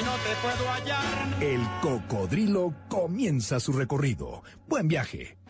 y no te puedo hallar. El Cocodrilo comienza su recorrido. Buen viaje.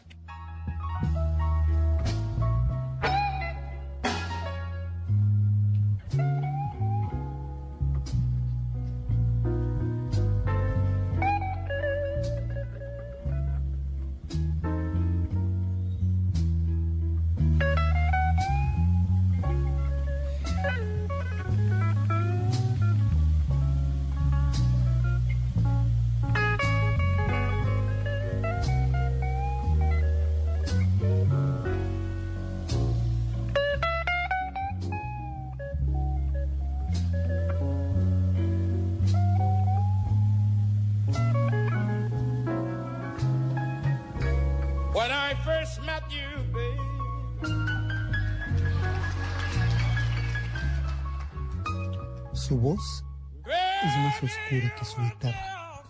Que su guitarra,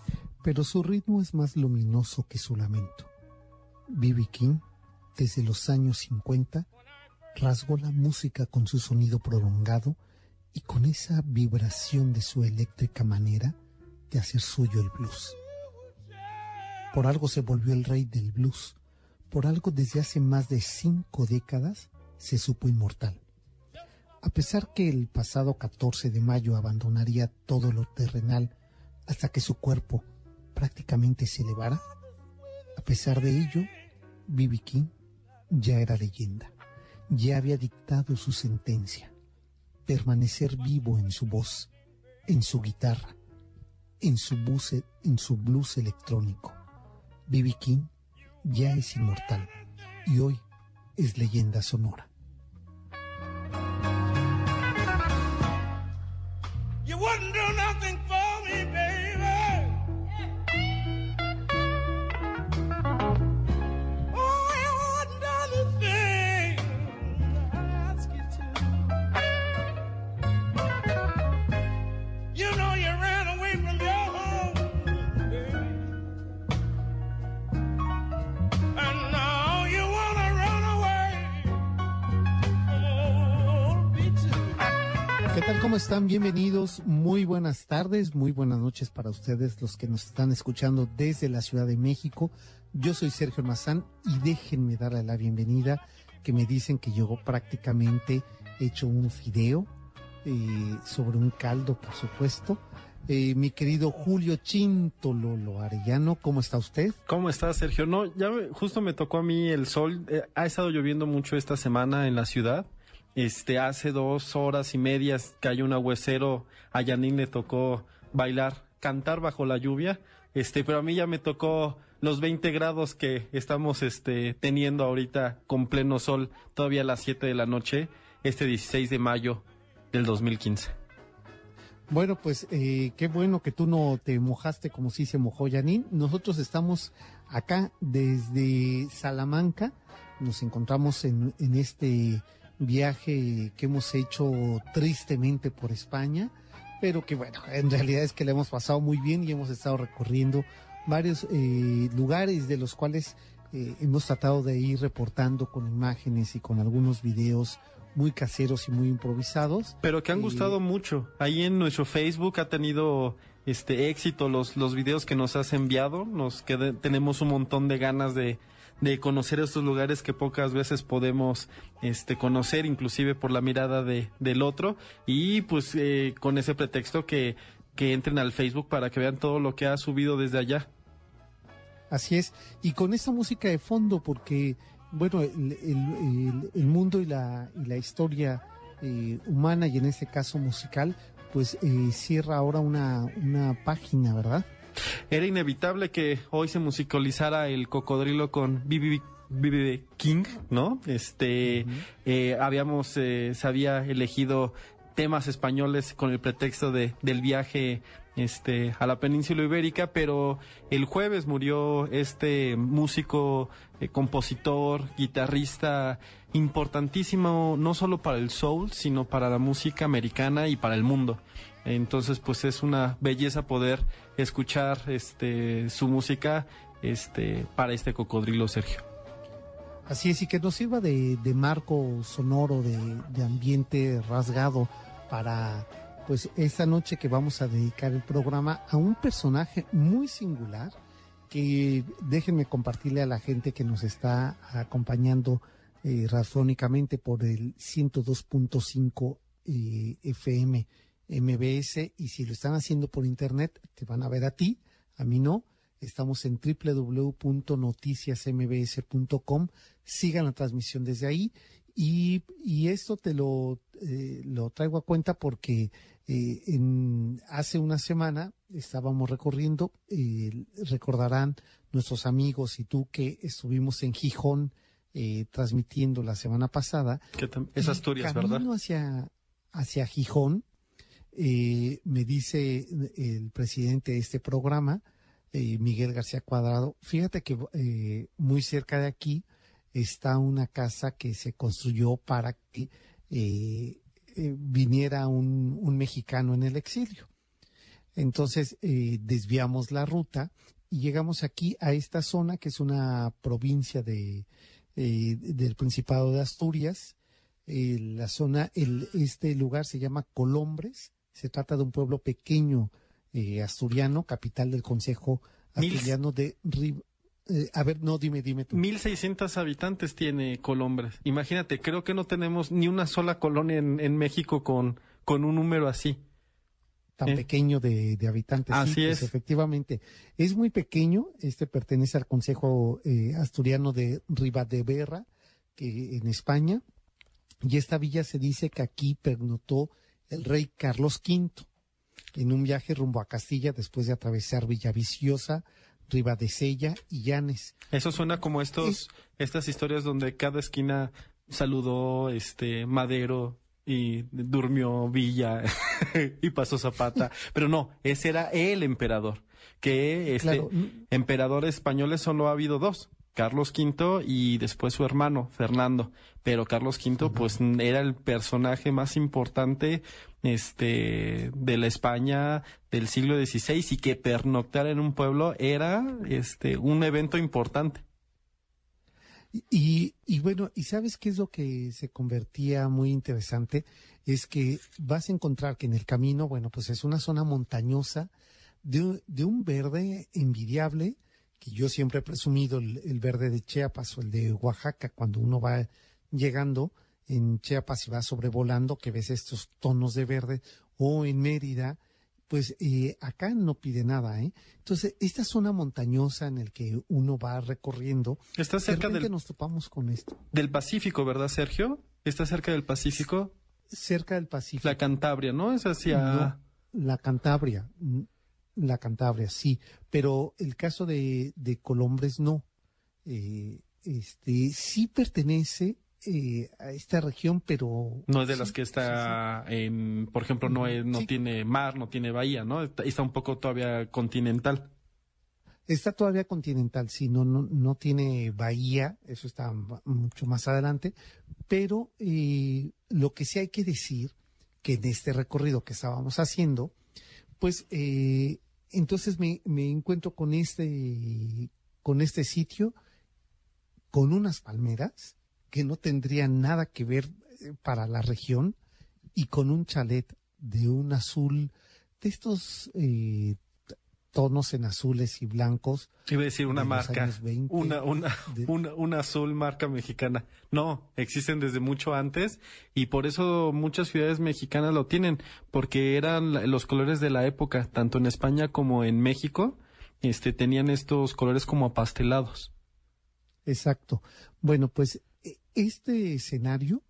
pero su ritmo es más luminoso que su lamento. B.B. King, desde los años 50, rasgó la música con su sonido prolongado y con esa vibración de su eléctrica manera de hacer suyo el blues. Por algo se volvió el rey del blues, por algo desde hace más de cinco décadas se supo inmortal. A pesar que el pasado 14 de mayo abandonaría todo lo terrenal hasta que su cuerpo prácticamente se elevara, a pesar de ello, B.B. King ya era leyenda, ya había dictado su sentencia, permanecer vivo en su voz, en su guitarra, en su, bus, en su blues electrónico. B.B. King ya es inmortal y hoy es leyenda sonora. Están? Bienvenidos. Muy buenas tardes, muy buenas noches para ustedes, los que nos están escuchando desde la Ciudad de México. Yo soy Sergio Mazán y déjenme darle la bienvenida, que me dicen que yo prácticamente he hecho un fideo eh, sobre un caldo, por supuesto. Eh, mi querido Julio Chinto Lolo Arellano, ¿cómo está usted? ¿Cómo estás, Sergio? No, ya justo me tocó a mí el sol. Eh, ha estado lloviendo mucho esta semana en la ciudad. Este, hace dos horas y medias cayó un aguacero. A Yanin le tocó bailar, cantar bajo la lluvia. Este, pero a mí ya me tocó los 20 grados que estamos, este, teniendo ahorita con pleno sol, todavía a las 7 de la noche, este 16 de mayo del 2015. Bueno, pues eh, qué bueno que tú no te mojaste como si se mojó Yanin. Nosotros estamos acá desde Salamanca. Nos encontramos en, en este viaje que hemos hecho tristemente por España, pero que bueno, en realidad es que le hemos pasado muy bien y hemos estado recorriendo varios eh, lugares de los cuales eh, hemos tratado de ir reportando con imágenes y con algunos videos muy caseros y muy improvisados. Pero que han Y- gustado mucho. Ahí en nuestro Facebook ha tenido este éxito los, los videos que nos has enviado. Nos queda- tenemos un montón de ganas de, de conocer estos lugares que pocas veces podemos este conocer, inclusive por la mirada de, del otro. Y pues eh, con ese pretexto que, que entren al Facebook para que vean todo lo que ha subido desde allá. Así es, y con esa música de fondo, porque, bueno, el- el mundo y la, y la historia eh, humana, y en este caso musical, pues eh, cierra ahora una, una página, ¿verdad? Era inevitable que hoy se musicalizara el cocodrilo con BB King, ¿no? Este, eh, habíamos, eh, se había elegido temas españoles con el pretexto de, del viaje este, a la península ibérica, pero el jueves murió este músico, eh, compositor, guitarrista importantísimo, no solo para el soul, sino para la música americana y para el mundo. Entonces, pues es una belleza poder escuchar este, su música este, para este cocodrilo, Sergio. Así es, y que nos sirva de, marco sonoro, de, de ambiente rasgado para pues esta noche que vamos a dedicar el programa a un personaje muy singular que déjenme compartirle a la gente que nos está acompañando eh, por el 102.5 eh, FM MBS y si lo están haciendo por internet te van a ver a ti, a mí no. Estamos en www.noticiasmbs.com. Sigan la transmisión desde ahí y, y esto te lo, eh, lo traigo a cuenta porque eh, en, hace una semana estábamos recorriendo, eh, recordarán nuestros amigos y tú que estuvimos en Gijón transmitiendo la semana pasada. Es Asturias, ¿verdad? Hacia, hacia Gijón, eh, me dice el presidente de este programa, eh, Miguel García Cuadrado, fíjate que eh, muy cerca de aquí está una casa que se construyó para que viniera un, mexicano en el exilio. Entonces desviamos la ruta y llegamos aquí a esta zona que es una provincia de, del Principado de Asturias. la zona, el, este lugar se llama Colombres se trata de un pueblo pequeño eh, asturiano, capital del Consejo Asturiano de eh, a ver, no, dime, dime tú. 1.600 habitantes tiene Colombres. Imagínate, creo que no tenemos ni una sola colonia en, México con, con un número así. Tan ¿Eh? pequeño de, habitantes. Así pues, es. efectivamente. Es muy pequeño. Este pertenece al Consejo Asturiano de Ribadeberra, que en España. Y esta villa se dice que aquí pernotó el rey Carlos V en un viaje rumbo a Castilla después de atravesar Villaviciosa, Ribadesella y Llanes. Eso suena como estos, estas historias donde cada esquina saludó este Madero y durmió Villa y pasó Zapata. Pero no, ese era el emperador. Que este emperador españoles solo ha habido dos. Carlos V y después su hermano Fernando. Pero Carlos V, pues, era el personaje más importante, este, de la España del siglo XVI y que pernoctar en un pueblo era, este, un evento importante. Y, y bueno, ¿y sabes qué es lo que se convertía muy interesante? Es que vas a encontrar que en el camino, bueno, pues es una zona montañosa de, de un verde envidiable, que yo siempre he presumido el, verde de Chiapas o el de Oaxaca, cuando uno va llegando en Chiapas y va sobrevolando, que ves estos tonos de verde, o en Mérida, pues eh, acá no pide nada, ¿eh? Entonces, esta zona montañosa en el que uno va recorriendo, está cerca del nos topamos con esto. Del Pacífico, ¿verdad, Sergio? Está cerca del Pacífico. Cerca del Pacífico. La Cantabria, ¿no? Es hacia la Cantabria. La Cantabria, sí, pero el caso de, de Colombres no. Eh, este sí pertenece eh, a esta región, pero no es de las que está en, por ejemplo, no es, no tiene mar, no tiene bahía, ¿no? Está, un poco todavía continental. Está todavía continental, sí, no, no, no tiene bahía, eso está mucho más adelante, pero eh, lo que sí hay que decir que en este recorrido que estábamos haciendo, pues eh, entonces me, encuentro con este, con este sitio, con unas palmeras que no tendrían nada que ver eh, para la región y con un chalet de un azul, de estos eh, tonos en azules y blancos. Iba a decir una marca, una, una, una, una, azul marca mexicana. No, existen desde mucho antes y por eso muchas ciudades mexicanas lo tienen, porque eran los colores de la época, tanto en España como en México, este, tenían estos colores como apastelados. Exacto. Bueno, pues e, este escenario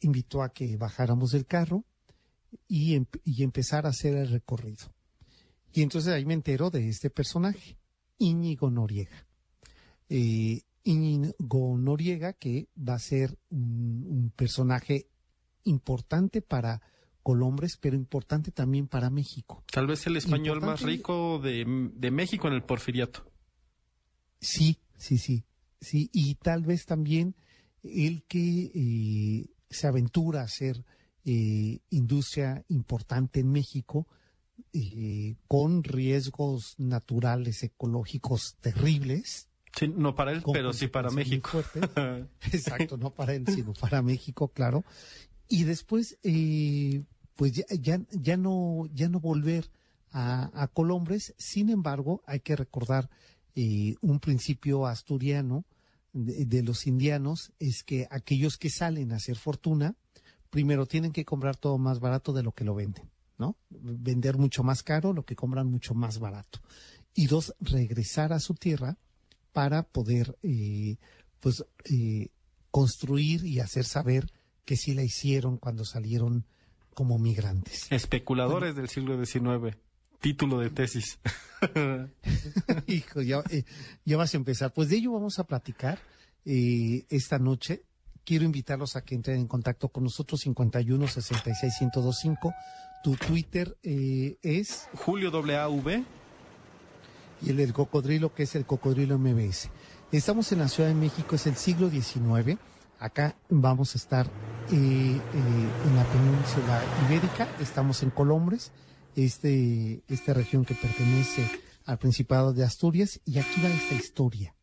invitó a que bajáramos del carro y, y empezar a hacer el recorrido. Y entonces ahí me entero de este personaje, Íñigo Noriega. Eh, Íñigo Noriega, que va a ser un, personaje importante para Colombres, pero importante también para México. Tal vez el español más rico de, México en el porfiriato. Sí, sí, sí, sí, y tal vez también el que eh, se aventura a hacer eh, industria importante en México, eh, con riesgos naturales, ecológicos terribles. Sí, no para él, pero sí para México. Exacto, no para él, sino para México, claro. Y después, eh, pues ya, ya, no, ya no volver a, Colombres. Sin embargo, hay que recordar eh, un principio asturiano de, los indianos, es que aquellos que salen a hacer fortuna, primero tienen que comprar todo más barato de lo que lo venden. ¿No? Vender mucho más caro lo que compran mucho más barato. Y dos, regresar a su tierra para poder, eh, pues, eh, construir y hacer saber que sí la hicieron cuando salieron como migrantes. Especuladores del siglo XIX. Título de tesis. Hijo, ya, eh, ya, vas a empezar. Pues de ello vamos a platicar esta noche quiero invitarlos a que entren en contacto con nosotros 51 66 1025 tu Twitter eh, es... Julio W. Y el del cocodrilo, que es el cocodrilo MBS. Estamos en la Ciudad de México, es el siglo XIX. Acá vamos a estar eh, eh, en la península ibérica, estamos en Colombres, este, esta región que pertenece al Principado de Asturias, y aquí va esta historia.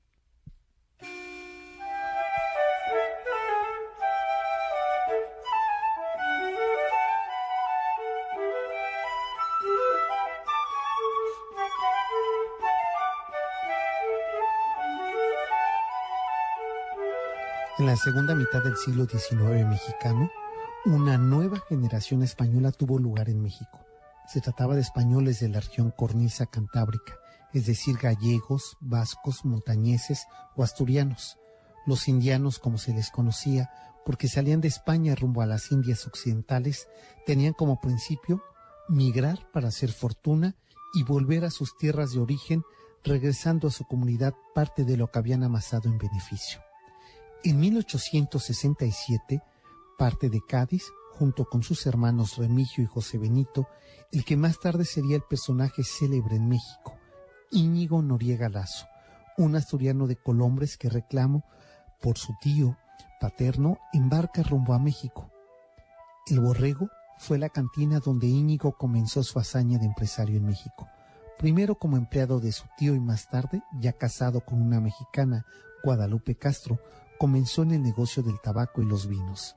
La segunda mitad del siglo XIX mexicano, una nueva generación española tuvo lugar en México. Se trataba de españoles de la región cornisa cantábrica, es decir, gallegos, vascos, montañeses o asturianos. Los indianos, como se les conocía, porque salían de España rumbo a las Indias occidentales, tenían como principio migrar para hacer fortuna y volver a sus tierras de origen, regresando a su comunidad parte de lo que habían amasado en beneficio. En 1867 parte de Cádiz, junto con sus hermanos Remigio y José Benito, el que más tarde sería el personaje célebre en México, Íñigo Noriega Lazo, un asturiano de Colombres que reclamo por su tío paterno embarca rumbo a México. El Borrego fue la cantina donde Íñigo comenzó su hazaña de empresario en México, primero como empleado de su tío y más tarde, ya casado con una mexicana, Guadalupe Castro, comenzó en el negocio del tabaco y los vinos.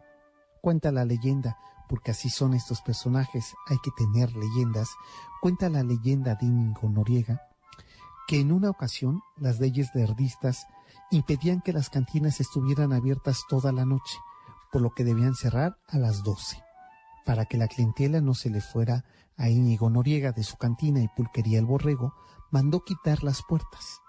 Cuenta la leyenda, porque así son estos personajes, hay que tener leyendas, cuenta la leyenda de Íñigo Noriega, que en una ocasión las leyes verdistas impedían que las cantinas estuvieran abiertas toda la noche, por lo que debían cerrar a las doce, para que la clientela no se le fuera a Íñigo Noriega de su cantina y pulquería El Borrego, mandó quitar las puertas.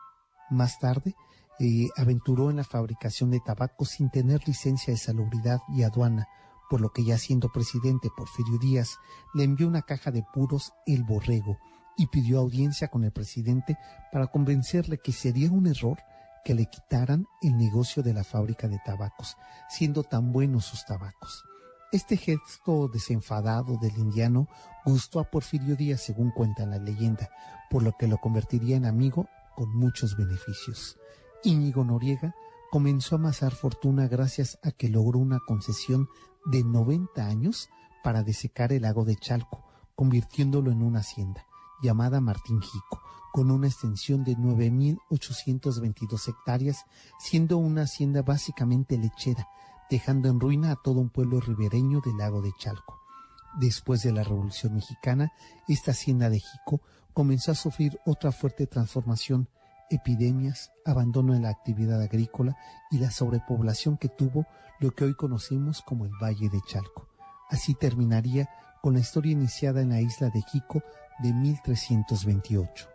Más tarde, eh, aventuró en la fabricación de tabaco sin tener licencia de salubridad y aduana, por lo que ya siendo presidente Porfirio Díaz le envió una caja de puros El Borrego y pidió audiencia con el presidente para convencerle que sería un error que le quitaran el negocio de la fábrica de tabacos, siendo tan buenos sus tabacos. Este gesto desenfadado del indiano gustó a Porfirio Díaz, según cuenta la leyenda, por lo que lo convertiría en amigo con muchos beneficios. Íñigo Noriega comenzó a amasar fortuna gracias a que logró una concesión de 90 años para desecar el lago de Chalco, convirtiéndolo en una hacienda llamada Martín Jico, con una extensión de 9.822 hectáreas, siendo una hacienda básicamente lechera, dejando en ruina a todo un pueblo ribereño del lago de Chalco. Después de la Revolución Mexicana, esta hacienda de Jico comenzó a sufrir otra fuerte transformación, epidemias, abandono en la actividad agrícola y la sobrepoblación que tuvo lo que hoy conocemos como el Valle de Chalco. Así terminaría con la historia iniciada en la isla de Jico de 1328.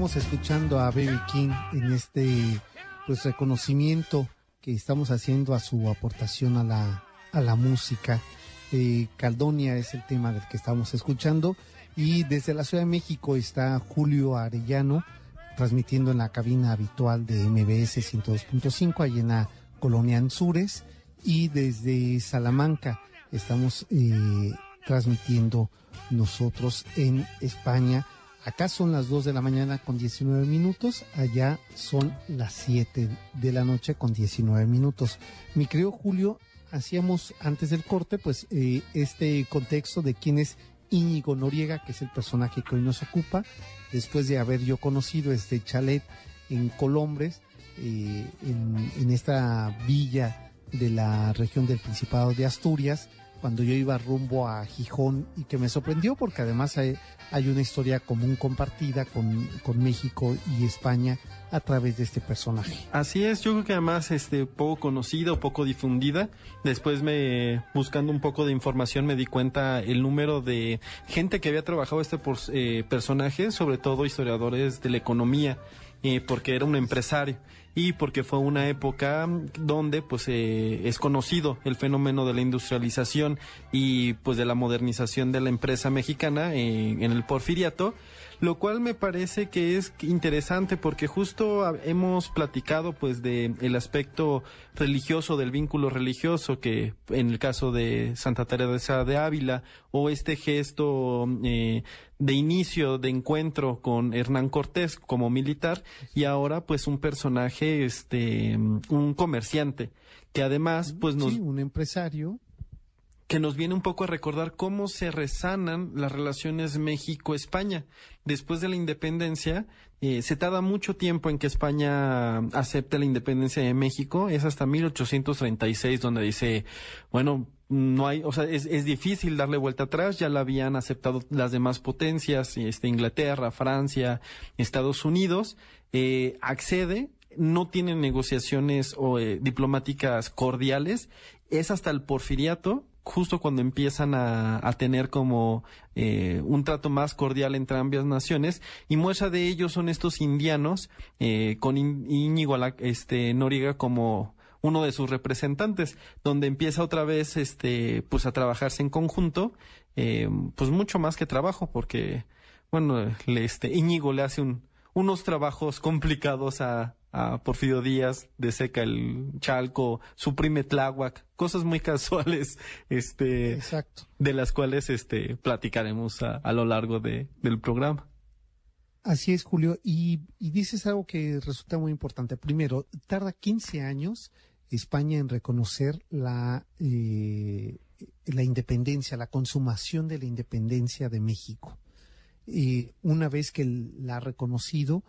estamos escuchando a Baby King en este pues reconocimiento que estamos haciendo a su aportación a la, a la música. Eh, Caldonia es el tema del que estamos escuchando y desde la Ciudad de México está Julio Arellano transmitiendo en la cabina habitual de MBS 102.5 allí en la colonia Anzures y desde Salamanca estamos eh, transmitiendo nosotros en España Acá son las 2 de la mañana con 19 minutos, allá son las 7 de la noche con 19 minutos. Mi querido Julio, hacíamos antes del corte, pues eh, este contexto de quién es Íñigo Noriega, que es el personaje que hoy nos ocupa, después de haber yo conocido este chalet en Colombres, eh, en, en esta villa de la región del Principado de Asturias, cuando yo iba rumbo a Gijón y que me sorprendió porque además hay, una historia común compartida con, con, México y España a través de este personaje. Así es, yo creo que además este poco conocida o poco difundida. Después me buscando un poco de información me di cuenta el número de gente que había trabajado este por, eh, personaje, sobre todo historiadores de la economía, eh, porque era un empresario y porque fue una época donde pues eh, es conocido el fenómeno de la industrialización y pues de la modernización de la empresa mexicana en el porfiriato lo cual me parece que es interesante porque justo hemos platicado pues de el aspecto religioso del vínculo religioso que en el caso de Santa Teresa de Ávila o este gesto eh, de inicio de encuentro con Hernán Cortés como militar y ahora pues un personaje este un comerciante que además pues nos sí, un empresario que nos viene un poco a recordar cómo se resanan las relaciones México-España. Después de la independencia, eh, se tarda mucho tiempo en que España acepte la independencia de México. Es hasta 1836 donde dice, bueno, no hay, o sea, es, es, difícil darle vuelta atrás, ya la habían aceptado las demás potencias, este, Inglaterra, Francia, Estados Unidos, eh, accede, no tiene negociaciones o, eh, diplomáticas cordiales, es hasta el porfiriato justo cuando empiezan a, tener como eh, un trato más cordial entre ambas naciones y muestra de ellos son estos indianos eh, con Íñigo este, Noriega como uno de sus representantes, donde empieza otra vez este, pues a trabajarse en conjunto, eh, pues mucho más que trabajo, porque bueno, le, este, Íñigo le hace un, unos trabajos complicados a, a Porfirio Díaz, de seca el Chalco, suprime Tláhuac, cosas muy casuales, este, Exacto. de las cuales, este, platicaremos a, a lo largo de, del programa. Así es, Julio, y, y, dices algo que resulta muy importante. Primero, tarda 15 años España en reconocer la, eh, la independencia, la consumación de la independencia de México. Y una vez que la ha reconocido,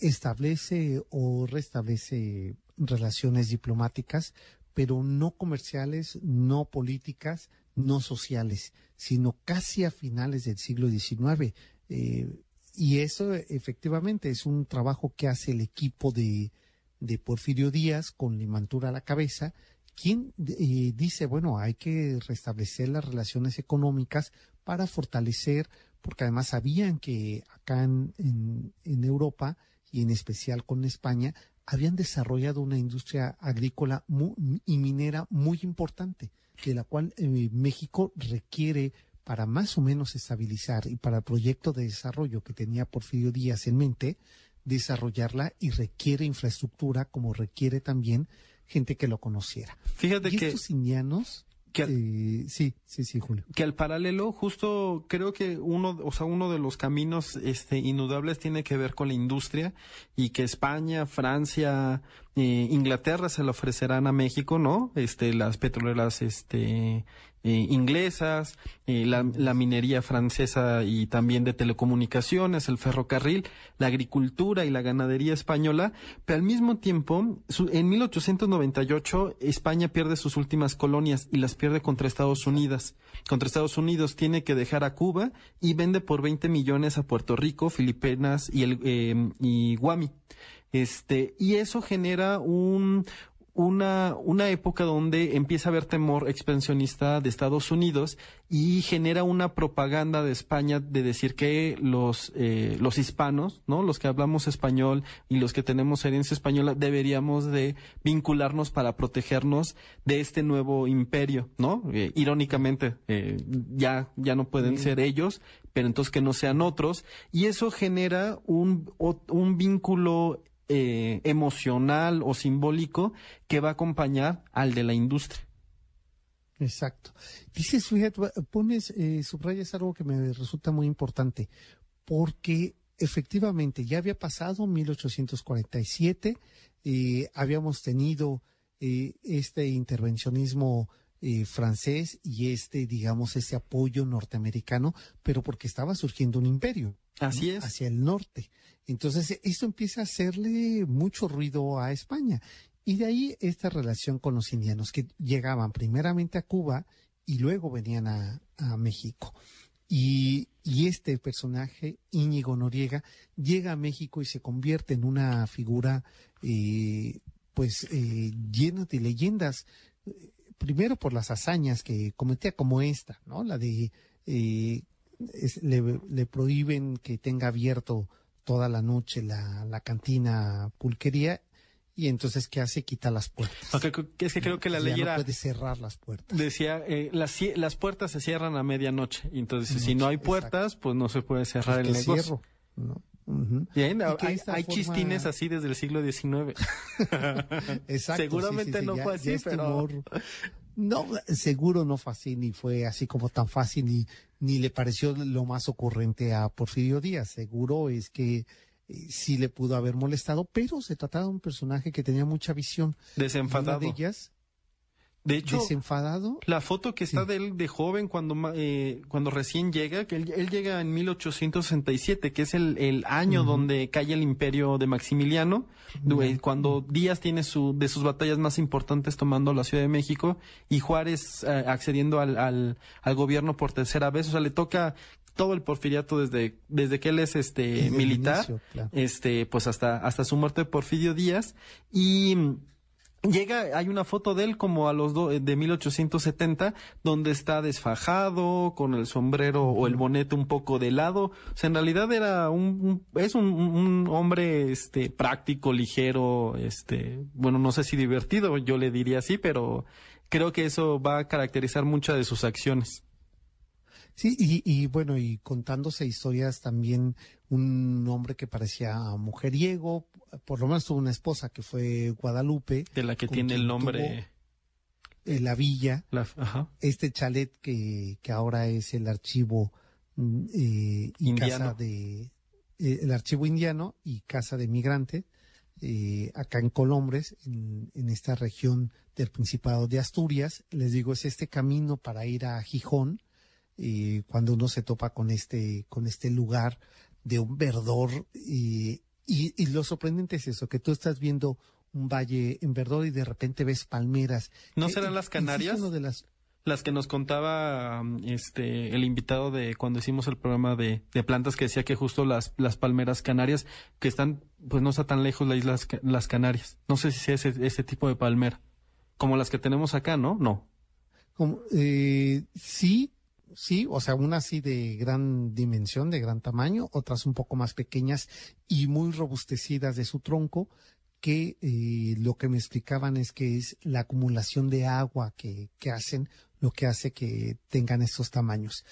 establece o restablece relaciones diplomáticas, pero no comerciales, no políticas, no sociales, sino casi a finales del siglo XIX. Eh, y eso efectivamente es un trabajo que hace el equipo de, de Porfirio Díaz con Limantura a la cabeza, quien eh, dice, bueno, hay que restablecer las relaciones económicas para fortalecer, porque además sabían que acá en, en Europa y en especial con España, habían desarrollado una industria agrícola y minera muy importante, de la cual eh, México requiere para más o menos estabilizar y para el proyecto de desarrollo que tenía Porfirio Díaz en mente, desarrollarla y requiere infraestructura como requiere también gente que lo conociera. Fíjate que estos indianos que al, sí, sí, sí, Julio. Que al paralelo, justo creo que uno, o sea, uno de los caminos, este, indudables tiene que ver con la industria y que España, Francia, eh, Inglaterra se le ofrecerán a México, ¿no? Este, las petroleras, este, eh, inglesas, eh, la, minería francesa y también de telecomunicaciones, el ferrocarril, la agricultura y la ganadería española, pero al mismo tiempo, en 1898 España pierde sus últimas colonias y las pierde contra Estados Unidos. Contra Estados Unidos tiene que dejar a Cuba y vende por 20 millones a Puerto Rico, Filipinas y, el, eh, y Guami. Este, y eso genera un, una, una época donde empieza a haber temor expansionista de Estados Unidos y genera una propaganda de España de decir que los, eh, los hispanos, ¿no? Los que hablamos español y los que tenemos herencia española deberíamos de vincularnos para protegernos de este nuevo imperio, ¿no? Eh, irónicamente, eh, ya, ya no pueden ser ellos, pero entonces que no sean otros. Y eso genera un, un vínculo eh, emocional o simbólico que va a acompañar al de la industria. Exacto. Dices, fíjate, pones, eh, subrayas algo que me resulta muy importante, porque efectivamente ya había pasado 1847, eh, habíamos tenido eh, este intervencionismo francés y este, digamos, este apoyo norteamericano, pero porque estaba surgiendo un imperio. Así es. Hacia el norte. Entonces, esto empieza a hacerle mucho ruido a España. Y de ahí esta relación con los indianos, que llegaban primeramente a Cuba y luego venían a, México. Y, este personaje, Íñigo Noriega, llega a México y se convierte en una figura, eh, pues, eh, llena de leyendas. Primero por las hazañas que cometía, como esta, ¿no? La de eh, le, le, prohíben que tenga abierto toda la noche la, la cantina pulquería y entonces ¿qué hace? Quita las puertas. es que creo que la ley era... No puede cerrar las puertas. Decía, eh, las, las puertas se cierran a medianoche. Entonces, si no hay puertas, pues no se puede cerrar el negocio. Bien, hay, chistines así desde el siglo XIX. Exacto. Seguramente no fue así, pero... No, seguro no fue así, ni fue así como tan fácil, ni, ni le pareció lo más ocurrente a Porfirio Díaz. Seguro es que eh, sí le pudo haber molestado, pero se trataba de un personaje que tenía mucha visión. Desenfadado. de ellas de hecho, desenfadado. La foto que está de él de joven cuando, eh, cuando recién llega, que él, llega en 1867, que es el, el año donde cae el imperio de Maximiliano, cuando Díaz tiene su, de sus batallas más importantes tomando la Ciudad de México y Juárez eh, accediendo al, al, al, gobierno por tercera vez. O sea, le toca todo el porfiriato desde, desde que él es este militar, este, pues hasta, hasta su muerte de Porfirio Díaz. Y Llega, hay una foto de él como a los do, de 1870, donde está desfajado, con el sombrero o el bonete un poco de lado. O sea, en realidad era un, es un, un, hombre, este, práctico, ligero, este, bueno, no sé si divertido, yo le diría así, pero creo que eso va a caracterizar muchas de sus acciones. Sí, y, y, bueno, y contándose historias también, un hombre que parecía mujeriego, por lo menos tuvo una esposa que fue Guadalupe. De la que tiene el nombre. Eh, la villa. Este chalet que, que ahora es el archivo mm, eh, y casa de. Eh, el archivo indiano y casa de migrante. Eh, acá en Colombres, en, en, esta región del Principado de Asturias. Les digo, es este camino para ir a Gijón, cuando uno se topa con este, con este lugar de un verdor y, y, lo sorprendente es eso, que tú estás viendo un valle en verdor y de repente ves palmeras. ¿No serán las Canarias? de las... las que nos contaba este el invitado de cuando hicimos el programa de, de, plantas que decía que justo las, las palmeras canarias que están pues no está tan lejos la isla las Canarias no sé si es ese, ese tipo de palmera como las que tenemos acá no no como, eh, sí sí, o sea, unas así de gran dimensión, de gran tamaño, otras un poco más pequeñas y muy robustecidas de su tronco, que eh, lo que me explicaban es que es la acumulación de agua que, que hacen lo que hace que tengan estos tamaños.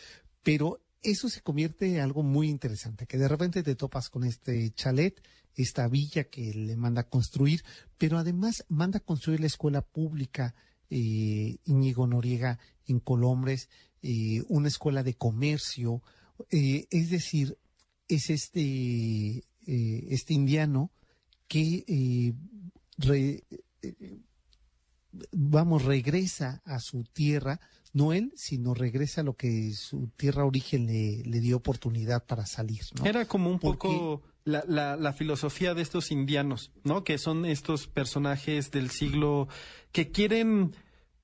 Pero eso se convierte en algo muy interesante, que de repente te topas con este chalet, esta villa que le manda a construir, pero además manda a construir la escuela pública eh, Íñigo Noriega en Colombres, eh, una escuela de comercio, eh, es decir, es este, eh, este indiano que vamos, regresa a su tierra, no él, sino regresa a lo que su tierra origen le, le dio oportunidad para salir. ¿no? Era como un poco la, la, la, filosofía de estos indianos, ¿no? Que son estos personajes del siglo que quieren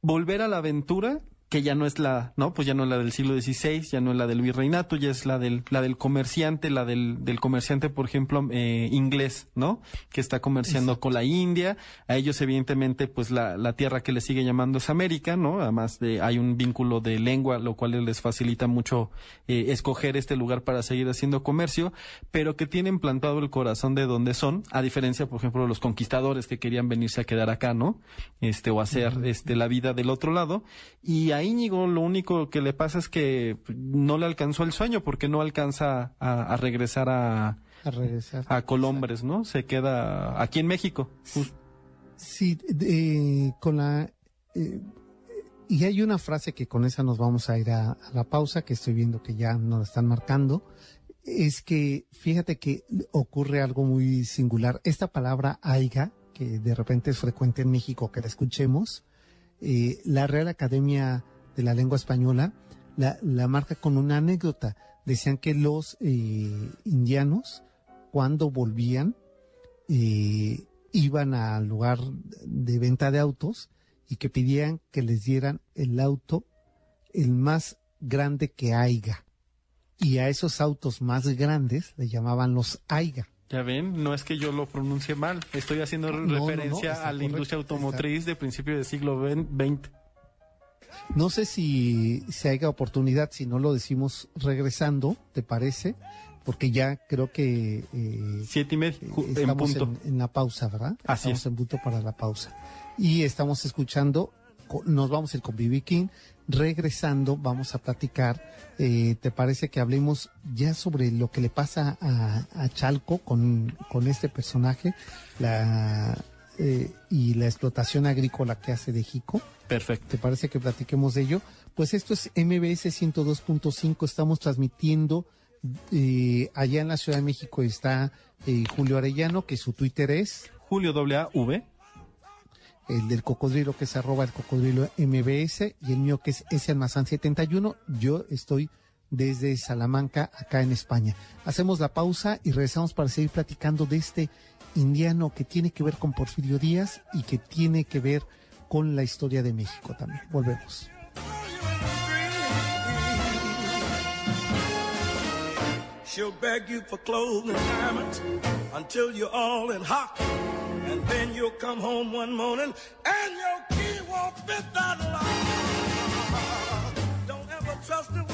volver a la aventura, que ya no es la, ¿no? Pues ya no es la del siglo XVI, ya no es la del virreinato, ya es la del, la del comerciante, la del, del comerciante, por ejemplo, eh, inglés, ¿no? Que está comerciando Exacto. con la India. A ellos, evidentemente, pues la, la tierra que les sigue llamando es América, ¿no? Además de, hay un vínculo de lengua, lo cual les facilita mucho eh, escoger este lugar para seguir haciendo comercio, pero que tienen plantado el corazón de donde son, a diferencia, por ejemplo, de los conquistadores que querían venirse a quedar acá, ¿no? Este, o hacer, este, la vida del otro lado. Y ahí Íñigo lo único que le pasa es que no le alcanzó el sueño porque no alcanza a, a regresar a, a, regresar. a Colombres, ¿no? Se queda aquí en México. Sí, eh, con la... Eh, y hay una frase que con esa nos vamos a ir a, a, la pausa, que estoy viendo que ya nos la están marcando, es que fíjate que ocurre algo muy singular. Esta palabra aiga, que de repente es frecuente en México que la escuchemos, eh, la Real Academia de la lengua española la, la marca con una anécdota. Decían que los eh, indianos, cuando volvían, eh, iban al lugar de venta de autos y que pedían que les dieran el auto el más grande que haya. Y a esos autos más grandes le llamaban los aiga. Ya ven, no es que yo lo pronuncie mal, estoy haciendo no, referencia no, no, a la correcto, industria automotriz está... de principio del siglo XX. No sé si se haya oportunidad, si no lo decimos regresando, ¿te parece? Porque ya creo que... Eh, Siete y media, estamos en, punto. En, en, la pausa, ¿verdad? Así estamos es. en punto para la pausa. Y estamos escuchando, nos vamos a ir con B.B. King, regresando vamos a platicar, eh, ¿te parece que hablemos ya sobre lo que le pasa a, a Chalco con, con, este personaje la, eh, y la explotación agrícola que hace de Jico? Perfecto. ¿Te parece que platiquemos de ello? Pues esto es MBS 102.5, estamos transmitiendo eh, allá en la Ciudad de México está eh, Julio Arellano, que su Twitter es... Julio W el del cocodrilo que es arroba el cocodrilo MBS y el mío que es ese almazán 71. Yo estoy desde Salamanca, acá en España. Hacemos la pausa y regresamos para seguir platicando de este indiano que tiene que ver con Porfirio Díaz y que tiene que ver con la historia de México también. Volvemos. She'll beg you for clothes and diamonds until you're all in hock. And then you'll come home one morning and your key won't fit that lock. Don't ever trust a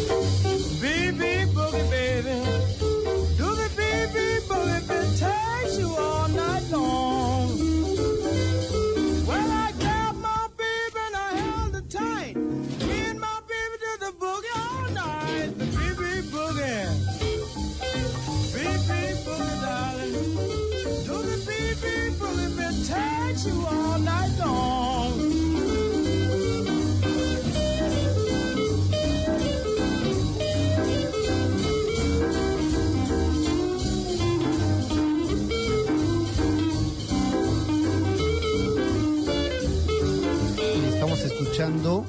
escuchando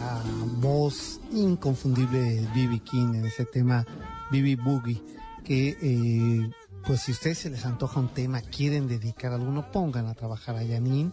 la voz inconfundible de B.B. King en ese tema B.B. Boogie, que eh, pues si ustedes se les antoja un tema, quieren dedicar alguno, pongan a trabajar a Janine,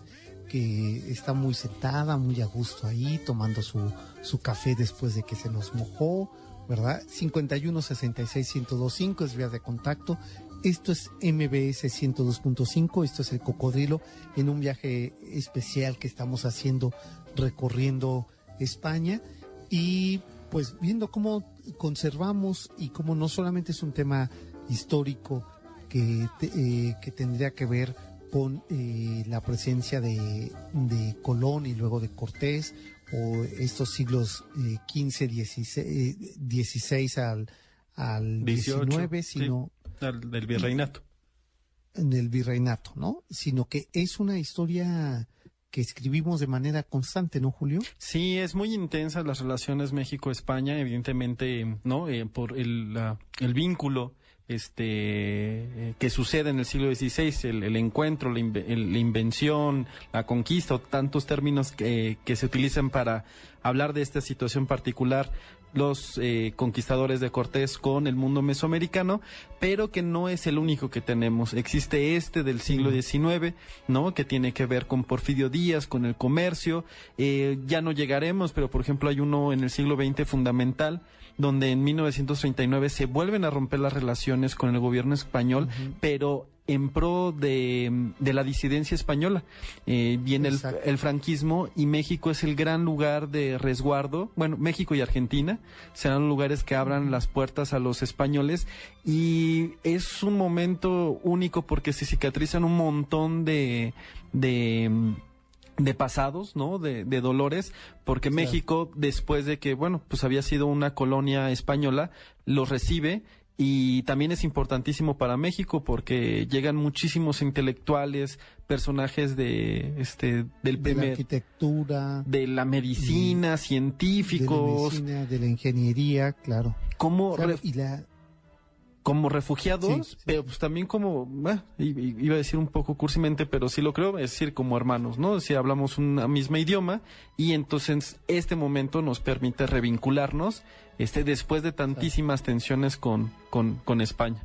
que está muy sentada, muy a gusto ahí, tomando su, su café después de que se nos mojó, ¿verdad? 51 66 1025 es vía de contacto. Esto es MBS 102.5, esto es el cocodrilo en un viaje especial que estamos haciendo recorriendo España. Y pues viendo cómo conservamos y cómo no solamente es un tema histórico que, eh, que tendría que ver con eh, la presencia de, de, Colón y luego de Cortés o estos siglos eh, 15, 16, 16 al, al 18, 19, sino... Sí, del virreinato. Del virreinato, ¿no? Sino que es una historia que escribimos de manera constante, ¿no, Julio? Sí, es muy intensa las relaciones México-España, evidentemente, ¿no? Eh, por el, la- el vínculo este eh, que sucede en el siglo XVI, el, el encuentro, la, inve- el- la invención, la conquista, o tantos términos que, que se utilizan para hablar de esta situación particular, los eh, conquistadores de Cortés con el mundo mesoamericano, pero que no es el único que tenemos. Existe este del siglo XIX, ¿no? Que tiene que ver con Porfirio Díaz, con el comercio. Eh, ya no llegaremos, pero por ejemplo hay uno en el siglo XX fundamental, donde en 1939 se vuelven a romper las relaciones con el gobierno español, pero en pro de, de la disidencia española. Eh, viene el, franquismo y México es el gran lugar de resguardo. Bueno, México y Argentina serán lugares que abran las puertas a los españoles y es un momento único porque se cicatrizan un montón de, de, de pasados, ¿no? De, de dolores, porque. México, después de que, bueno, pues había sido una colonia española, los recibe y también es importantísimo para México porque llegan muchísimos intelectuales, personajes de este del De la primer arquitectura, de la medicina, de la científicos, medicina, de la ingeniería, claro. como Claro, y la, como refugiados, Sí, sí. pero pues también como, ah, iba a decir un poco cursimente, pero sí lo creo, es decir, como hermanos, ¿no? Si hablamos un mismo idioma y entonces este momento nos permite revincularnos este después de tantísimas tensiones con, con, con España.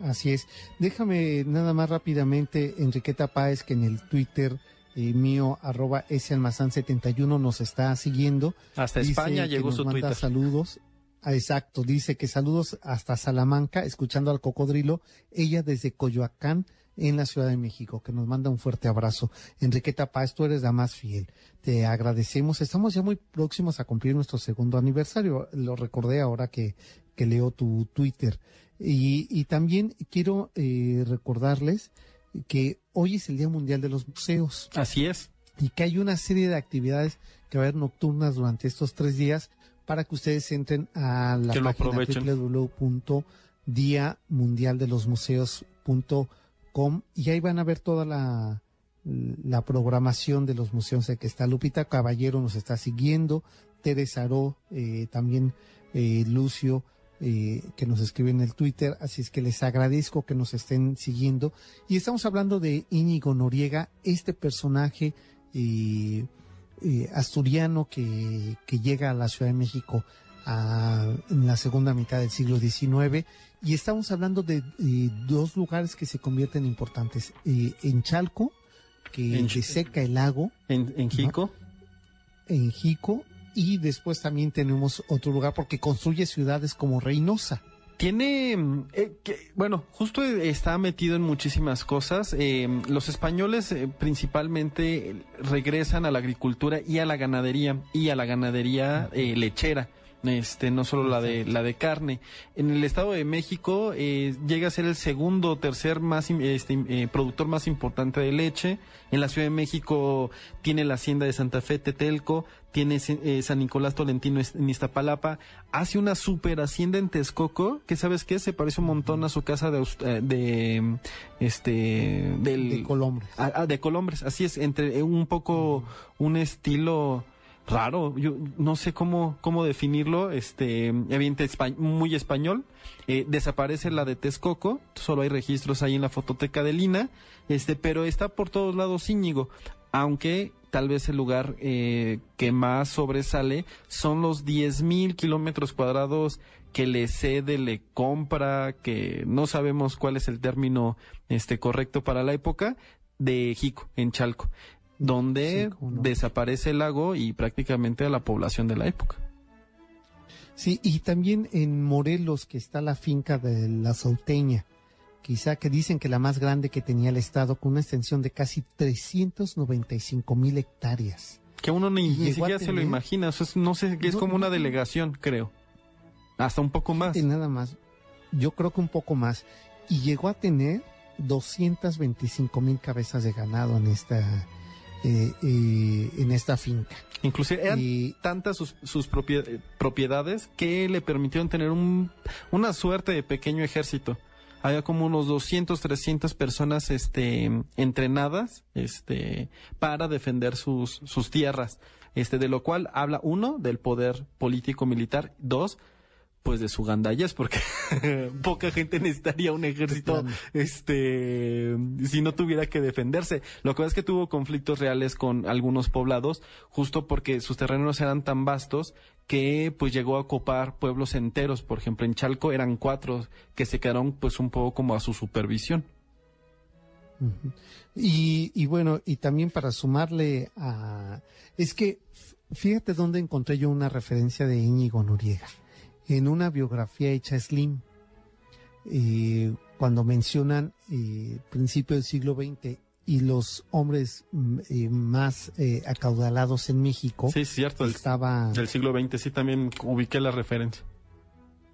Así es. Déjame nada más rápidamente, Enriqueta Páez, que en el Twitter eh, mío, arroba salmazán71, nos está siguiendo. Hasta Dice España que llegó nos su manda Twitter. saludos. Ah, exacto, dice que saludos hasta Salamanca, escuchando al cocodrilo, ella desde Coyoacán, en la Ciudad de México, que nos manda un fuerte abrazo. Enriqueta Páez, tú eres la más fiel. Te agradecemos. Estamos ya muy próximos a cumplir nuestro segundo aniversario. Lo recordé ahora que, que leo tu Twitter. Y, y también quiero eh, recordarles que hoy es el Día Mundial de los Museos Así es. y que hay una serie de actividades que va a haber nocturnas durante estos tres días para que ustedes entren a la Que página aprovechen. Y ahí van a ver toda la, la programación de los museos de que está Lupita Caballero nos está siguiendo, Teresa Aró, eh, también eh, Lucio, eh, que nos escribe en el Twitter, así es que les agradezco que nos estén siguiendo. Y estamos hablando de Íñigo Noriega, este personaje asturiano que, que llega a la Ciudad de México a- en la segunda mitad del siglo XIX. Y estamos hablando de eh, dos lugares que se convierten importantes. Eh, en Chalco, que En seca el lago, En, en Jico. en Jico, y después también tenemos otro lugar porque construye ciudades como Reynosa. Tiene, mm, eh, que- bueno, justo está metido en muchísimas cosas. Eh, los españoles eh, principalmente eh, regresan a la agricultura y a la ganadería y a la ganadería eh, lechera. Este, no solo la de la de carne. En el Estado de México eh, llega a ser el segundo o tercer más este, eh, productor más importante de leche. En la Ciudad de México tiene la hacienda de Santa Fe, Tetelco, tiene eh, San Nicolás Tolentino en Iztapalapa, hace una super hacienda en Texcoco, que sabes qué, se parece un montón a su casa de, eh, de este del de Colombres. Ah, ah, de Colombres, así es, entre un poco un estilo raro, yo no sé cómo cómo definirlo, este, evidente muy español. Eh, desaparece la de Texcoco, solo hay registros ahí en la fototeca de Lina, este, pero está por todos lados Íñigo, aunque tal vez el lugar eh, que más sobresale son los 10 mil kilómetros cuadrados que le cede, le compra, que no sabemos cuál es el término este correcto para la época, de Jico, en Chalco, donde Sí, cómo no. desaparece el lago y prácticamente a la población de la época. Sí, y también en Morelos, que está la finca de la Sauteña, quizá que dicen que la más grande que tenía el Estado, con una extensión de casi 395 mil hectáreas. Que uno ni, ni siquiera se lo tener- imagina, o sea, es- no sé, es No, como una delegación, creo. Hasta un poco más. Y nada más, yo creo que un poco más. Y llegó a tener 225 mil cabezas de ganado en esta, eh, eh, en esta finca. Inclusive eran Y tantas sus, sus propie- propiedades que le permitieron tener un, una suerte de pequeño ejército. había como unos 200, 300 personas este, entrenadas este, para defender sus, sus tierras. Este, de lo cual habla uno del poder político militar, dos pues de su gandallas porque poca gente necesitaría un ejército este si no tuviera que defenderse. Lo que pasa es que tuvo conflictos reales con algunos poblados justo porque sus terrenos eran tan vastos que pues llegó a copar pueblos enteros. Por ejemplo en Chalco eran cuatro que se quedaron pues un poco como a su supervisión. Y, y bueno y también para sumarle a es que fíjate dónde encontré yo una referencia de Íñigo Noriega en una biografía hecha Slim, eh, cuando mencionan eh, principio del siglo XX y los hombres mm, eh, más eh, acaudalados en México. Sí, cierto, estaba... del siglo XX, sí, también ubiqué la referencia.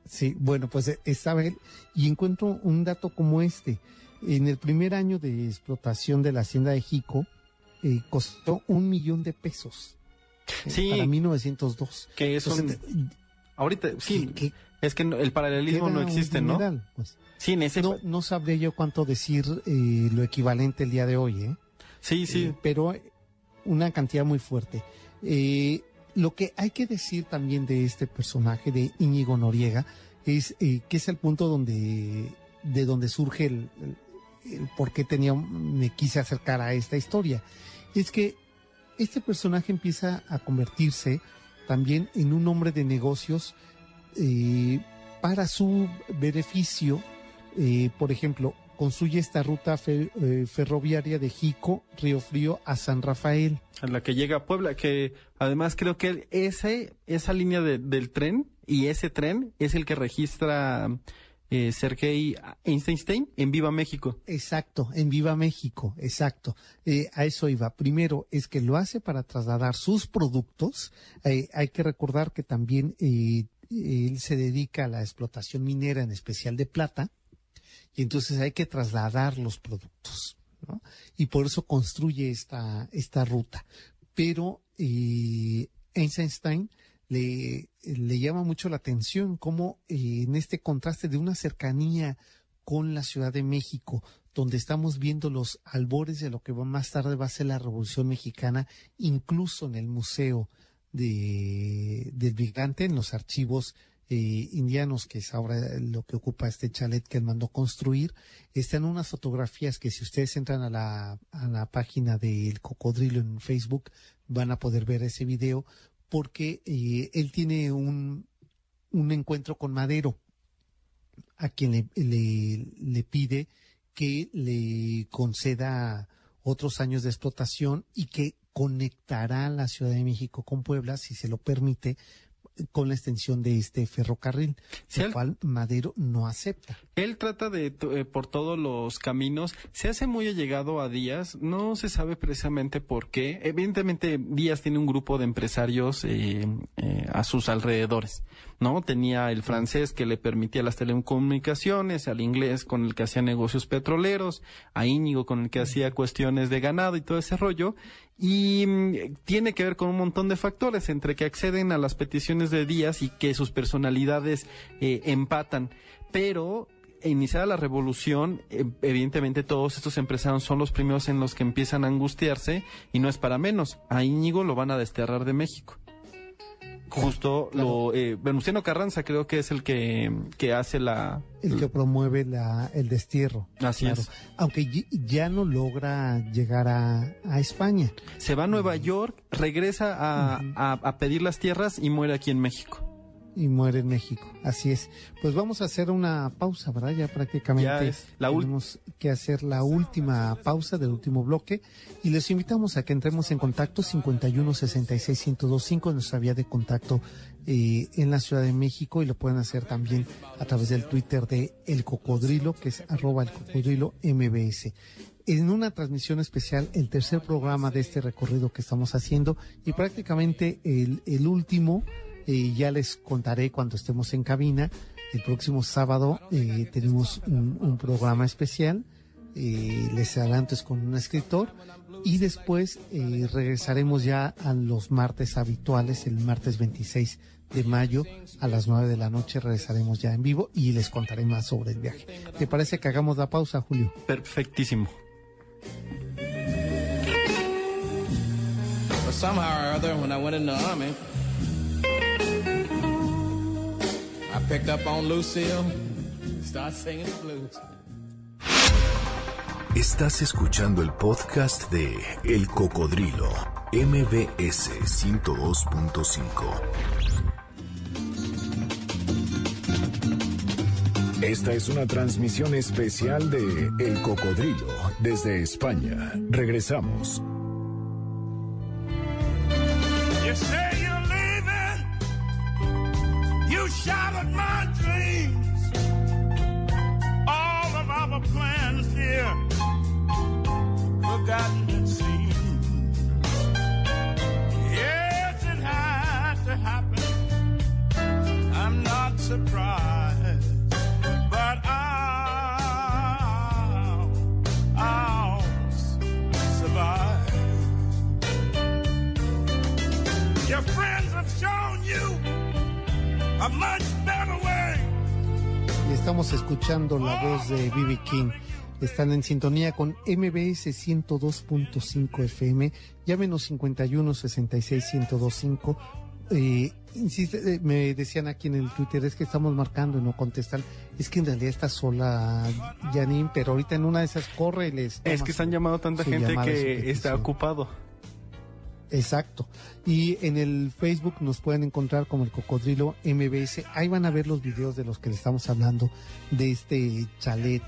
Sí, bueno, pues eh, estaba él y encuentro un dato como este. En el primer año de explotación de la hacienda de Jico, costó un millón de pesos. Sí. Para 1902. Que eso... Ahorita, sí, es que el paralelismo no existe, ¿no? Pues. Sí, en ese... No, no sabría yo cuánto decir eh, lo equivalente el día de hoy, ¿eh? Sí, sí. Eh, pero una cantidad muy fuerte. Eh, lo que hay que decir también de este personaje de Íñigo Noriega es que es el punto donde de donde surge el, el por qué tenía me quise acercar a esta historia. Es que este personaje empieza a convertirse también en un hombre de negocios eh, para su beneficio. Eh, por ejemplo, construye esta ruta eh, ferroviaria de Jico, Río Frío a San Rafael. A la que llega a Puebla, que además creo que ese, esa línea del tren y ese tren es el que registra eh, Sergei Einstein en Viva México. Exacto, en Viva México, exacto. Eh, a eso iba. Primero es que lo hace para trasladar sus productos. Eh, hay que recordar que también eh, él se dedica a la explotación minera, en especial de plata, y entonces hay que trasladar los productos. ¿no? Y por eso construye esta, esta ruta. Pero Einstein le, le llama mucho la atención cómo eh, en este contraste de una cercanía con la Ciudad de México, donde estamos viendo los albores de lo que más tarde va a ser la Revolución Mexicana, incluso en el Museo de, del Migrante, en los archivos eh, indianos, que es ahora lo que ocupa este chalet que él mandó construir, están unas fotografías que si ustedes entran a la, a la página del Cocodrilo en Facebook, van a poder ver ese video, porque eh, él tiene un, un, encuentro con Madero, a quien le, le, le pide que le conceda otros años de explotación y que conectará la Ciudad de México con Puebla, si se lo permite, con la extensión de este ferrocarril, el cual Madero no acepta. Él trata de, eh, por todos los caminos, se hace muy allegado a Díaz, no se sabe precisamente por qué. Evidentemente, Díaz tiene un grupo de empresarios eh, eh, a sus alrededores, ¿no? Tenía el francés que le permitía las telecomunicaciones, al inglés con el que hacía negocios petroleros, a Íñigo con el que hacía cuestiones de ganado y todo ese rollo, y mm, tiene que ver con un montón de factores entre que acceden a las peticiones de Díaz y que sus personalidades eh, empatan. Pero iniciada la revolución, eh, evidentemente todos estos empresarios son los primeros en los que empiezan a angustiarse y no es para menos. A Íñigo lo van a desterrar de México justo lo eh, Venustiano Carranza creo que es el que, que hace la el que promueve la, el destierro así es. Aunque ya no logra llegar a, a España. Se va a Nueva York regresa a, a pedir las tierras y muere aquí en México y muere en México. Así es. Pues vamos a hacer una pausa, ¿verdad? Ya prácticamente la tenemos que hacer la última pausa del último bloque y les invitamos a que entremos en contacto 51 66 1025 nuestra vía de contacto eh, en la Ciudad de México y lo pueden hacer también a través del Twitter de El Cocodrilo, que es arroba el cocodrilo MBS en una transmisión especial el tercer programa de este recorrido que estamos haciendo y prácticamente el, el último eh, ya les contaré cuando estemos en cabina. El próximo sábado eh, tenemos un, programa especial eh, les adelanto es con un escritor y después eh, regresaremos ya a los martes habituales, el martes 26 de mayo a las 9 de la noche regresaremos ya en vivo y les contaré más sobre el viaje. ¿Te parece que hagamos la pausa, Julio? Perfectísimo. But somehow or other, when I went in the army, picked up on Lucille, started singing the blues. Estás escuchando el podcast de El Cocodrilo, MBS 102.5. Esta es una transmisión especial de El Cocodrilo desde España. Regresamos. Están en sintonía con MBS 102.5 FM, llámenos 51 66 1025. Eh, insiste, eh, me decían aquí en el Twitter, es que estamos marcando y no contestan. Es que en realidad está sola Janine, pero ahorita en una de esas corre y les. Es que están su- llamando tanta gente que está ocupado. Exacto. Y en el Facebook nos pueden encontrar como el Cocodrilo MBS. Ahí van a ver los videos de los que le estamos hablando, de este chalet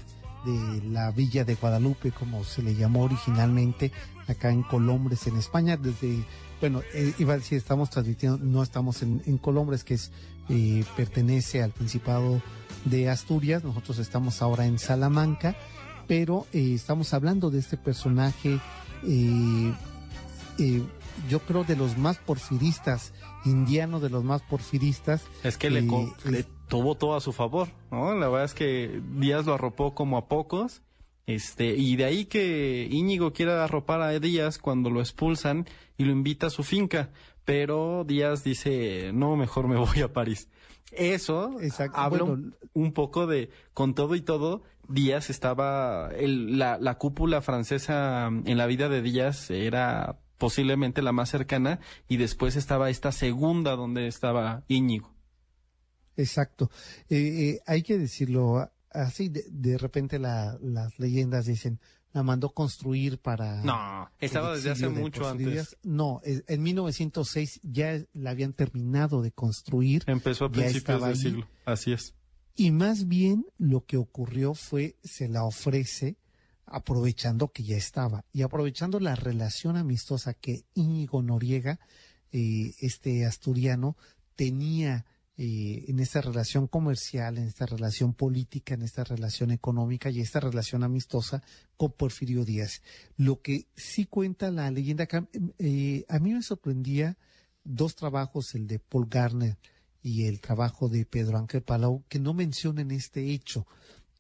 de la Villa de Guadalupe, como se le llamó originalmente, acá en Colombres, en España, desde, bueno, eh, iba a decir, estamos transmitiendo, no estamos en, en Colombres, que es, eh, pertenece al Principado de Asturias, nosotros estamos ahora en Salamanca, pero eh, estamos hablando de este personaje, eh, eh, yo creo de los más porfiristas, indiano de los más porfiristas. Es que le, tuvo todo a su favor, ¿no? La verdad es que Díaz lo arropó como a pocos. Este, y de ahí que Íñigo quiera arropar a Díaz cuando lo expulsan y lo invita a su finca. Pero Díaz dice, no, mejor me voy a París. Eso Exacto. habla Bueno, un, poco de, con todo y todo, Díaz estaba, el- la, la cúpula francesa en la vida de Díaz era posiblemente la más cercana y después estaba esta segunda donde estaba Íñigo. Exacto. Eh, eh, hay que decirlo así, de, de repente la- las leyendas dicen, la mandó construir para... No, estaba desde hace de mucho antes. No, eh, en 1906 ya la habían terminado de construir Empezó a principios del ahí. siglo. Así es. y más bien lo que ocurrió fue se la ofrece aprovechando que ya estaba y aprovechando la relación amistosa que Íñigo Noriega, eh, este asturiano, tenía eh, en esta relación comercial, en esta relación política, en esta relación económica y esta relación amistosa con Porfirio Díaz. Lo que sí cuenta la leyenda, eh, a mí me sorprendía dos trabajos, el de Paul Garner y el trabajo de Pedro Ángel Palau, que no mencionan este hecho,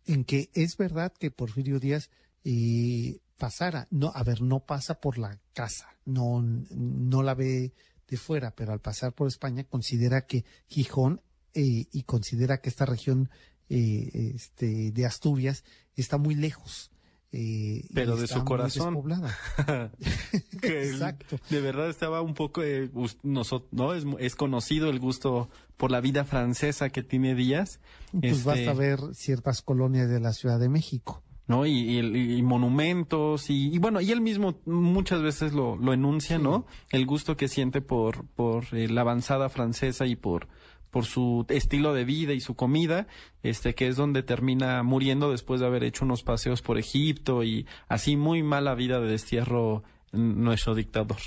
en que es verdad que Porfirio Díaz eh, pasara, no, a ver, no pasa por la casa, no, no la ve de fuera, pero al pasar por España considera que Gijón eh, y considera que esta región eh, este, de Asturias está muy lejos. eh, Pero de su corazón. Que Exacto. De verdad estaba un poco, eh, ¿no? Es, es conocido el gusto por la vida francesa que tiene Díaz. Pues Este, basta ver ciertas colonias de la Ciudad de México. ¿No? Y, y el- y monumentos y, y bueno, y él mismo muchas veces lo, lo enuncia, ¿no? El gusto que siente por, por eh, la avanzada francesa y por, por su estilo de vida y su comida, este, que es donde termina muriendo después de haber hecho unos paseos por Egipto y así muy mala vida de destierro nuestro dictador.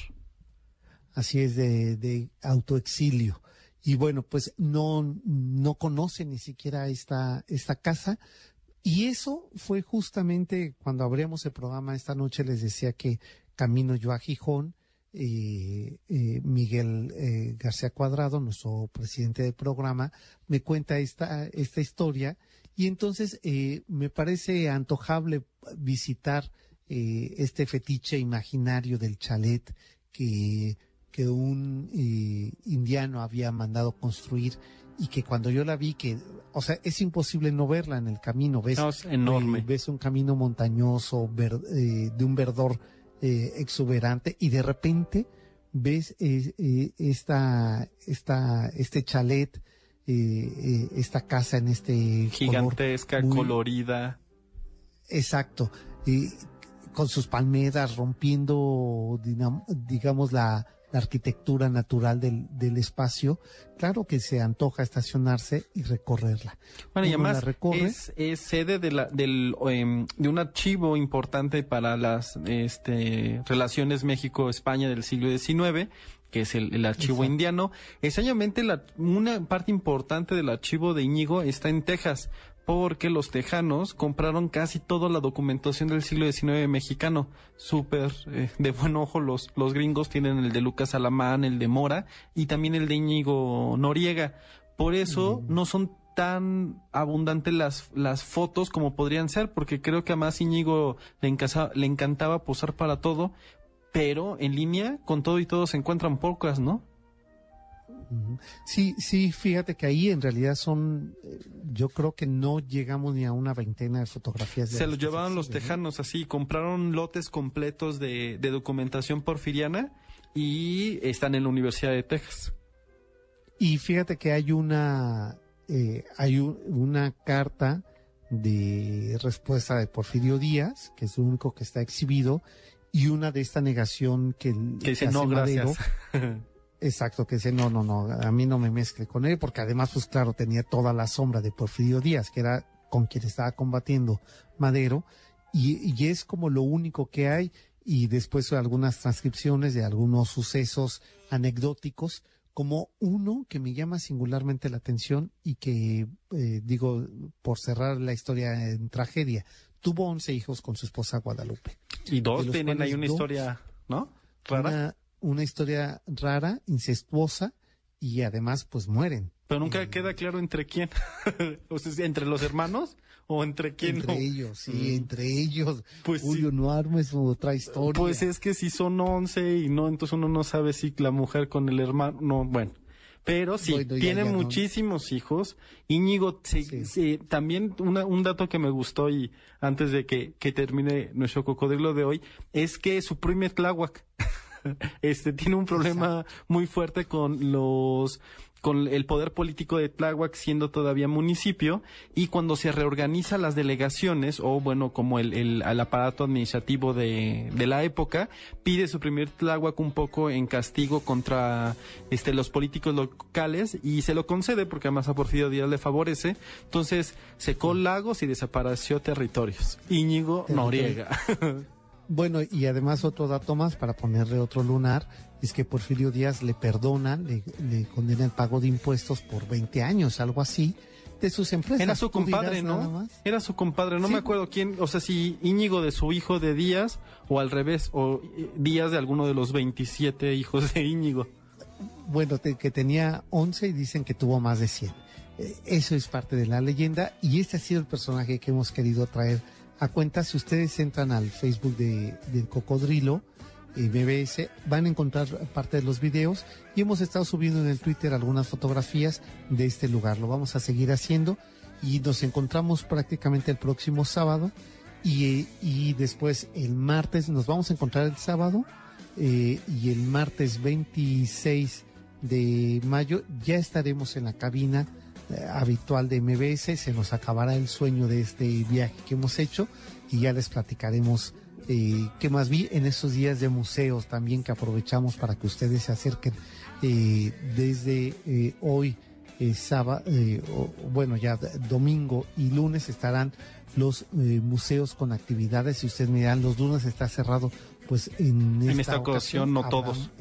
así es de, de autoexilio. Y bueno, pues no, no conoce ni siquiera esta, esta casa. Y eso fue justamente cuando abríamos el programa. Esta noche, les decía que camino yo a Gijón, eh, eh, Miguel eh, García Cuadrado, nuestro presidente del programa, me cuenta esta, esta historia. Y entonces eh, me parece antojable visitar eh, este fetiche imaginario del chalet que, que un indiano había mandado construir y que cuando yo la vi que o sea es imposible no verla en el camino ves No, es enorme. eh, ves un camino montañoso ver- eh, de un verdor eh, exuberante y de repente ves esta esta este chalet esta casa en este color Gigantesca, muy- colorida. Exacto. Y con sus palmeras rompiendo, digamos, la, la arquitectura natural del, del espacio, claro que se antoja estacionarse y recorrerla. Bueno, y Uno la además recorre. es, es sede de, la, del, em, de un archivo importante para las este, relaciones México-España del siglo XIX, que es el, el archivo Exacto. indiano. Extrañamente, la, una parte importante del archivo de Íñigo está en Texas, porque los tejanos compraron casi toda la documentación del siglo XIX mexicano. Súper eh, de buen ojo los, los gringos tienen el de Lucas Alamán, el de Mora y también el de Íñigo Noriega. Por eso no son tan abundantes las, las fotos como podrían ser, porque creo que a más Íñigo le, encasa- le encantaba posar para todo, pero en línea, con todo y todo, se encuentran pocas, ¿no? Sí, sí, fíjate que ahí en realidad son, eh, yo creo que no llegamos ni a una veintena de fotografías. de Se que llevaban los tejanos así, compraron lotes completos de, de documentación porfiriana y están en la Universidad de Texas. Y fíjate que hay una, eh, hay un- una carta de respuesta de Porfirio Díaz, que es lo único que está exhibido, y una de esta negación que, el- Que dice, no, Madero. gracias. Exacto, que dice, no, no, no, a mí no me mezcle con él, porque además, pues claro, tenía toda la sombra de Porfirio Díaz, que era con quien estaba combatiendo Madero, y, y es como lo único que hay, y después algunas transcripciones de algunos sucesos anecdóticos, como uno que me llama singularmente la atención y que, eh, digo, por cerrar la historia en tragedia, tuvo 11 hijos con su esposa Guadalupe. y dos de tienen ahí una dos- historia, ¿no? Rara. Una, una historia rara, incestuosa, y además, pues mueren. Pero nunca queda claro entre quién. o sea, ¿entre los hermanos o entre quién? entre no? ellos, sí, Mm. entre ellos. Pues sí. Julio, no armes otra historia. Pues es que si son 11 y no, entonces uno no sabe si la mujer con el hermano, no, bueno. Pero sí, Bueno, ya, tiene ya, no. muchísimos hijos. Íñigo, Sí. se- también una- un dato que me gustó y antes de que, que termine nuestro cocodrilo de hoy, es que suprime Tláhuac. este tiene un problema muy fuerte con los con el poder político de Tláhuac siendo todavía municipio y cuando se reorganiza las delegaciones o bueno como el, el, el aparato administrativo de, de la época pide suprimir Tláhuac un poco en castigo contra este los políticos locales y se lo concede porque además a Porfirio Díaz le favorece. Entonces secó lagos y desapareció territorios. Íñigo Territorio. Noriega Bueno, y además otro dato más para ponerle otro lunar, es que Porfirio Díaz le perdona, le, le condena el pago de impuestos por 20 años, algo así, de sus empresas. Era su compadre, ¿no? Era su compadre, no Sí. me acuerdo quién, o sea, si Íñigo de su hijo de Díaz o al revés, o eh, Díaz de alguno de los 27 hijos de Íñigo. Bueno, te- que tenía 11 y dicen que tuvo más de 100. Eh, Eso es parte de la leyenda y este ha sido el personaje que hemos querido traer a cuenta. Si ustedes entran al Facebook de, del Cocodrilo, eh, BBS, van a encontrar parte de los videos y hemos estado subiendo en el Twitter algunas fotografías de este lugar. Lo vamos a seguir haciendo y nos encontramos prácticamente el próximo sábado y, eh, y después el martes nos vamos a encontrar el sábado eh, y el martes 26 de mayo ya estaremos en la cabina habitual de MBS, se nos acabará el sueño de este viaje que hemos hecho y ya les platicaremos eh, qué más vi en esos días de museos también que aprovechamos para que ustedes se acerquen eh, desde eh, hoy eh, sábado, eh, bueno ya domingo y lunes estarán los eh, museos con actividades y ustedes me dirán los lunes está cerrado pues en, En esta ocasión, no todos.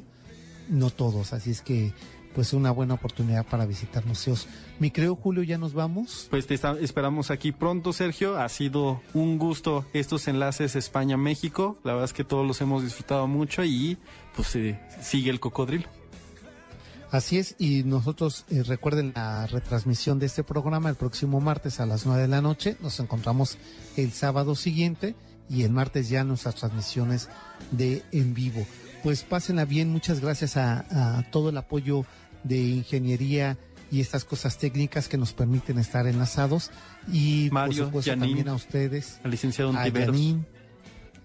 no todos, así es que pues una buena oportunidad para visitar museos. Mi creo Julio, ya nos vamos. Pues te está- esperamos aquí pronto, Sergio. Ha sido un gusto estos enlaces España-México. La verdad es que todos los hemos disfrutado mucho y pues eh, sigue el cocodrilo. Así es, y nosotros eh, recuerden la retransmisión de este programa el próximo martes a las 9 de la noche. Nos encontramos el sábado siguiente y el martes ya nuestras transmisiones de en vivo. Pues pásenla bien, muchas gracias a, a todo el apoyo de ingeniería y estas cosas técnicas que nos permiten estar enlazados. Y Mario, por supuesto Janine, también a ustedes, Al licenciado a. Janine,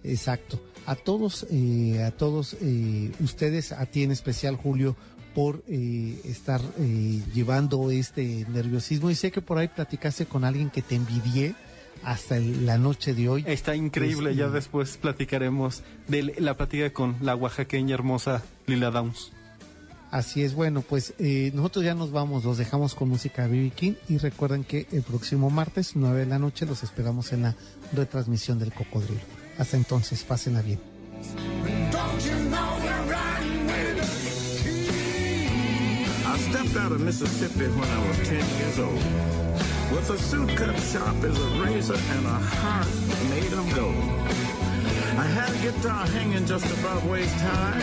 exacto, a todos, eh, a todos eh, ustedes, a ti en especial Julio por eh, estar eh, llevando este nerviosismo. Y sé que por ahí platicaste con alguien que te envidié hasta el- la noche de hoy. Está increíble, Pues, ya después platicaremos de la plática con la oaxaqueña hermosa Lila Downs. Así es, bueno, pues eh, nosotros ya nos vamos, los dejamos con música de B.B. King y recuerden que el próximo martes, 9 de la noche, los esperamos en la retransmisión del Cocodrilo. Hasta entonces, pásenla bien. Don't you know we're riding with the king? I stepped out of Mississippi when I was 10 years old. With a suit cut sharp as a razor and a heart made of gold. I had a guitar hanging just above waist high.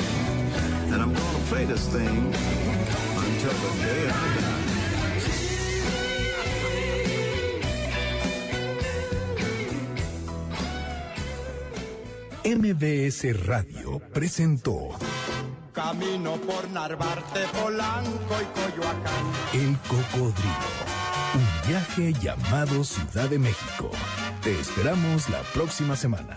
And I'm gonna play this thing until the day I die. MBS Radio presentó Camino por Narvarte, Polanco y Coyoacán. El Cocodrilo. Un viaje llamado Ciudad de México. Te esperamos la próxima semana.